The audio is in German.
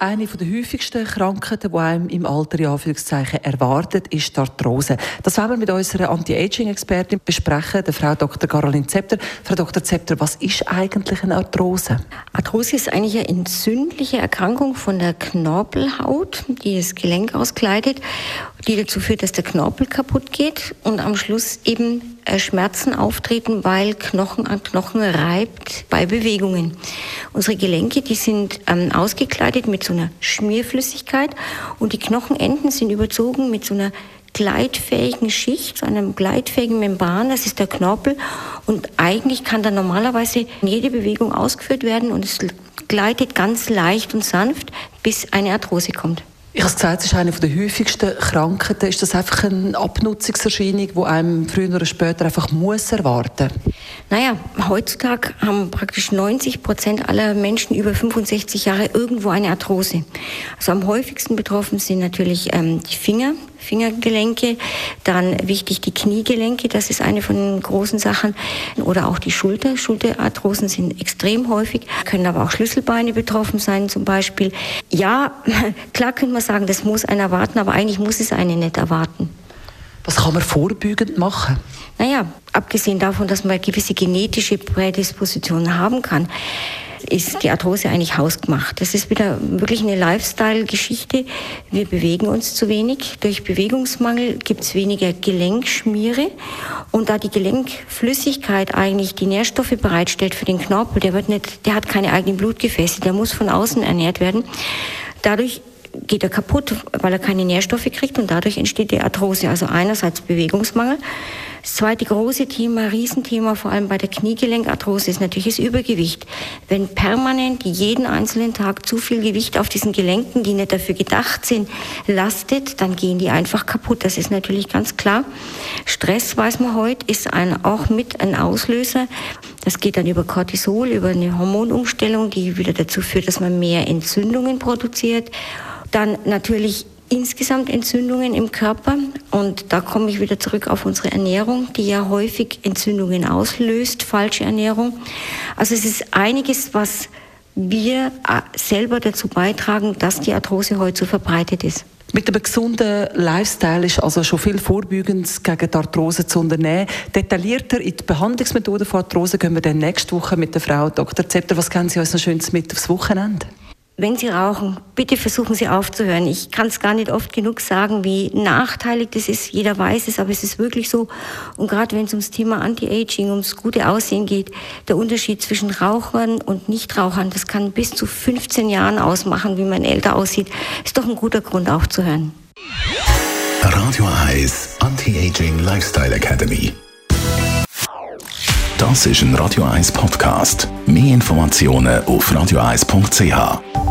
eine der häufigsten Krankheiten, die einem im Alter in Anführungszeichen erwartet, ist die Arthrose. Das wollen wir mit unserer Anti-Aging-Expertin besprechen, der Frau Dr. Caroline Zepter. Frau Dr. Zepter, was ist eigentlich eine Arthrose? Arthrose ist eigentlich eine entzündliche Erkrankung von der Knorpelhaut, die das Gelenk auskleidet, die dazu führt, dass der Knorpel kaputt geht und am Schluss eben äh, Schmerzen auftreten, weil Knochen an Knochen reibt bei Bewegungen. Unsere Gelenke, die sind ähm, ausgekleidet mit so einer Schmierflüssigkeit und die Knochenenden sind überzogen mit so einer gleitfähigen Schicht, so einem gleitfähigen Membran, das ist der Knorpel. Und eigentlich kann da normalerweise jede Bewegung ausgeführt werden und es gleitet ganz leicht und sanft, bis eine Arthrose kommt. Ich habe gesagt, es ist eine der häufigsten Krankheiten. Ist das einfach eine Abnutzungserscheinung, die einem früher oder später einfach muss erwarten muss? Naja, heutzutage haben praktisch 90 Prozent aller Menschen über 65 Jahre irgendwo eine Arthrose. Also am häufigsten betroffen sind natürlich ähm, die Finger, Fingergelenke, dann wichtig die Kniegelenke, das ist eine von den großen Sachen, oder auch die Schulter. Schulterarthrosen sind extrem häufig, können aber auch Schlüsselbeine betroffen sein zum Beispiel. Ja, klar könnte man sagen, das muss einer erwarten, aber eigentlich muss es einen nicht erwarten. Was kann man vorbeugend machen? Naja, abgesehen davon, dass man gewisse genetische Prädispositionen haben kann, ist die Arthrose eigentlich hausgemacht. Das ist wieder wirklich eine Lifestyle-Geschichte. Wir bewegen uns zu wenig. Durch Bewegungsmangel gibt es weniger Gelenkschmiere. Und da die Gelenkflüssigkeit eigentlich die Nährstoffe bereitstellt für den Knorpel, der, wird nicht, der hat keine eigenen Blutgefäße, der muss von außen ernährt werden. Dadurch geht er kaputt, weil er keine Nährstoffe kriegt und dadurch entsteht die Arthrose. Also einerseits Bewegungsmangel. Das zweite große Thema, Riesenthema, vor allem bei der Kniegelenkarthrose, ist natürlich das Übergewicht. Wenn permanent jeden einzelnen Tag zu viel Gewicht auf diesen Gelenken, die nicht dafür gedacht sind, lastet, dann gehen die einfach kaputt. Das ist natürlich ganz klar. Stress, weiß man heute, ist ein, auch mit ein Auslöser. Das geht dann über Cortisol, über eine Hormonumstellung, die wieder dazu führt, dass man mehr Entzündungen produziert. Dann natürlich insgesamt Entzündungen im Körper. Und da komme ich wieder zurück auf unsere Ernährung, die ja häufig Entzündungen auslöst, falsche Ernährung. Also es ist einiges, was wir äh, selber dazu beitragen, dass die Arthrose heute so verbreitet ist. Mit einem gesunden Lifestyle ist also schon viel Vorbeugendes gegen die Arthrose zu unternehmen. Detaillierter in die Behandlungsmethoden von Arthrose gehen wir dann nächste Woche mit der Frau Dr. Zepter. Was kennen Sie uns noch Schönes mit aufs Wochenende? Wenn Sie rauchen, bitte versuchen Sie aufzuhören. Ich kann es gar nicht oft genug sagen, wie nachteilig das ist. Jeder weiß es, aber es ist wirklich so. Und gerade wenn es ums Thema Anti-Aging, ums gute Aussehen geht, der Unterschied zwischen Rauchern und Nichtrauchern, das kann bis zu 15 Jahren ausmachen, wie man älter aussieht. Ist doch ein guter Grund aufzuhören. Radio Eyes Anti-Aging Lifestyle Academy. Das ist ein Radio 1 Podcast. Mehr Informationen auf radioeis.ch.